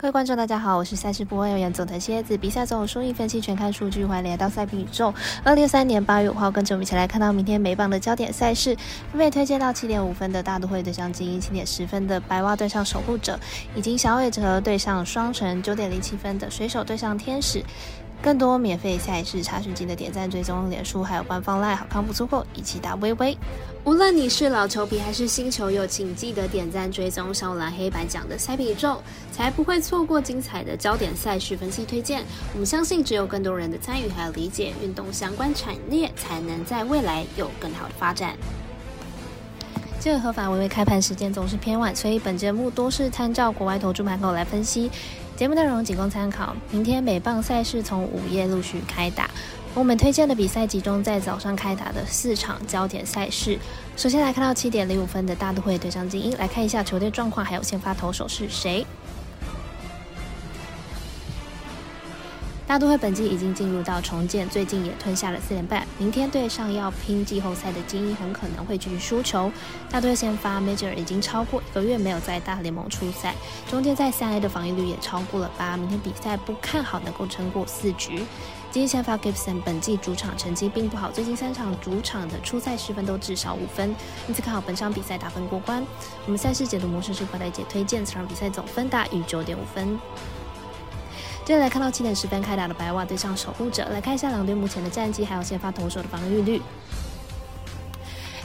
各位观众，大家好，我是赛事播报员总藤蝎子。比赛总有输赢分析全看数据，欢迎来到赛评宇宙。二零二三年八月五号，跟着我们一起来看到明天美棒的焦点赛事。分别推荐到七点五分的大都会对上精英，七点十分的白袜对上守护者，以及小尾哲对上双城，九点零七分的水手对上天使。更多免费赛事查询，记得点赞、追踪、脸书，还有官方 Live，好康不错过，一起打微微。无论你是老球皮还是新球友，请记得点赞、追踪小蓝黑白奖的赛比宇宙，才不会错过精彩的焦点赛事分析推荐。我们相信，只有更多人的参与还有理解，运动相关产业才能在未来有更好的发展。这个合法微微开盘时间总是偏晚，所以本节目多是参照国外投注盘口来分析。节目内容仅供参考。明天美棒赛事从午夜陆续开打，我们推荐的比赛集中在早上开打的四场焦点赛事。首先来看到七点零五分的大都会对上精英，来看一下球队状况，还有先发投手是谁。大都会本季已经进入到重建，最近也吞下了四连败。明天对上要拼季后赛的精英，很可能会继续输球。大都会先发 Major 已经超过一个月没有在大联盟出赛，中间在三 A 的防御率也超过了八。明天比赛不看好能够撑过四局。今天先发 Gibson 本季主场成绩并不好，最近三场主场的出赛失分都至少五分，因此看好本场比赛打分过关。我们赛事解读模式是快带姐推荐，此场比赛总分大于九点五分。接下来看到七点十分开打的白袜对上守护者，来看一下两队目前的战绩，还有先发投手的防御率。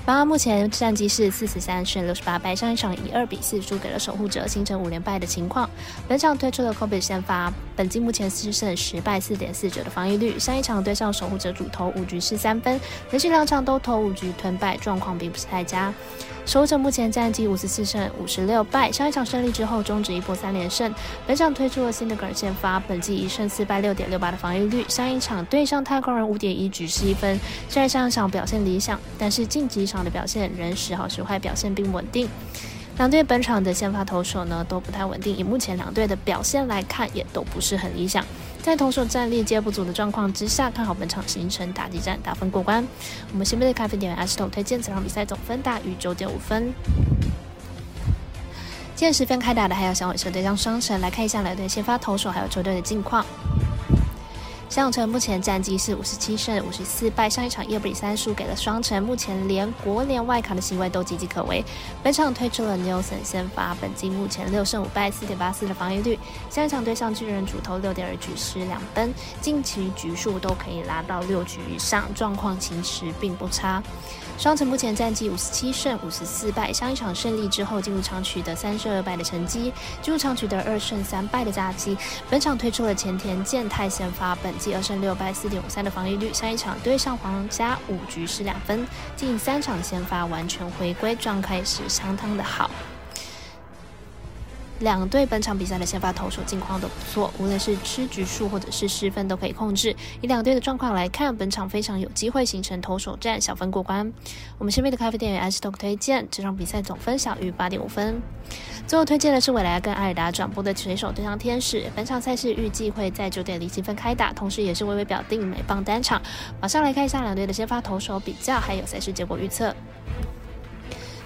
白袜目前战绩是四十三胜六十八败，上一场以二比四输给了守护者，形成五连败的情况。本场推出了 Kobe 先发，本季目前四胜十败四点四九的防御率，上一场对上守护者主投五局失三分，连续两场都投五局吞败，状况并不是太佳。守护者目前战绩五十四胜五十六败，上一场胜利之后终止一波三连胜。本场推出了新的格尔先发，本季一胜四败六点六八的防御率。上一场对上太空人五点一局失一分，虽然上一场表现理想，但是晋级场的表现仍时好时坏，表现并不稳定。两队本场的先发投手呢都不太稳定，以目前两队的表现来看，也都不是很理想。在投手战力皆不足的状况之下，看好本场形成打击战，打分过关。我们新杯的咖啡店员阿石头推荐这场比赛总分大于九点五分。今天十分开打的还有小尾蛇对上双城，来看一下两队先发投手还有球队的近况。小永城目前战绩是五十七胜五十四败，上一场一比三输给了双城，目前连国联外卡的行为都岌岌可危。本场推出了 Nelson 先发，本季目前六胜五败，四点八四的防御率。下一场对上巨人主投六点二局失两分，近期局数都可以拉到六局以上，状况其实并不差。双城目前战绩五十七胜五十四败，上一场胜利之后进入场取得三胜二败的成绩，进入场取得二胜三败的战绩。本场推出了前田健太先发，本季二胜六败四点五三的防御率，上一场对上皇家五局失两分，近三场先发完全回归，状态是相当的好。两队本场比赛的先发投手近况都不错，无论是吃局数或者是失分都可以控制。以两队的状况来看，本场非常有机会形成投手战，小分过关。我们身边的咖啡店员 s t o k 推荐这场比赛总分小于八点五分。最后推荐的是未来跟艾尔达转播的水手对上天使，本场赛事预计会在九点零七分开打，同时也是微微表定美棒单场。马上来看一下两队的先发投手比较，还有赛事结果预测。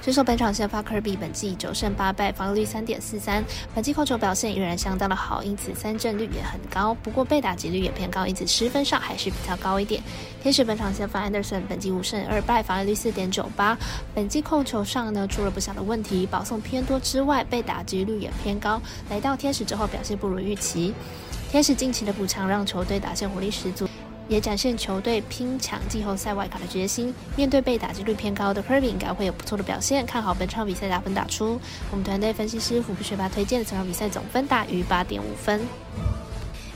水手本场先发科比，本季九胜八败，防御率三点四三，本季控球表现依然相当的好，因此三振率也很高。不过被打击率也偏高，因此失分上还是比较高一点。天使本场先发 Anderson，本季五胜二败，防御率四点九八，本季控球上呢出了不小的问题，保送偏多之外，被打击率也偏高。来到天使之后表现不如预期，天使近期的补强让球队打线火力十足。也展现球队拼抢季后赛外卡的决心。面对被打击率偏高的 Kirby，应该会有不错的表现。看好本场比赛打分打出。我们团队分析师虎皮学霸推荐的这场比赛总分大于八点五分。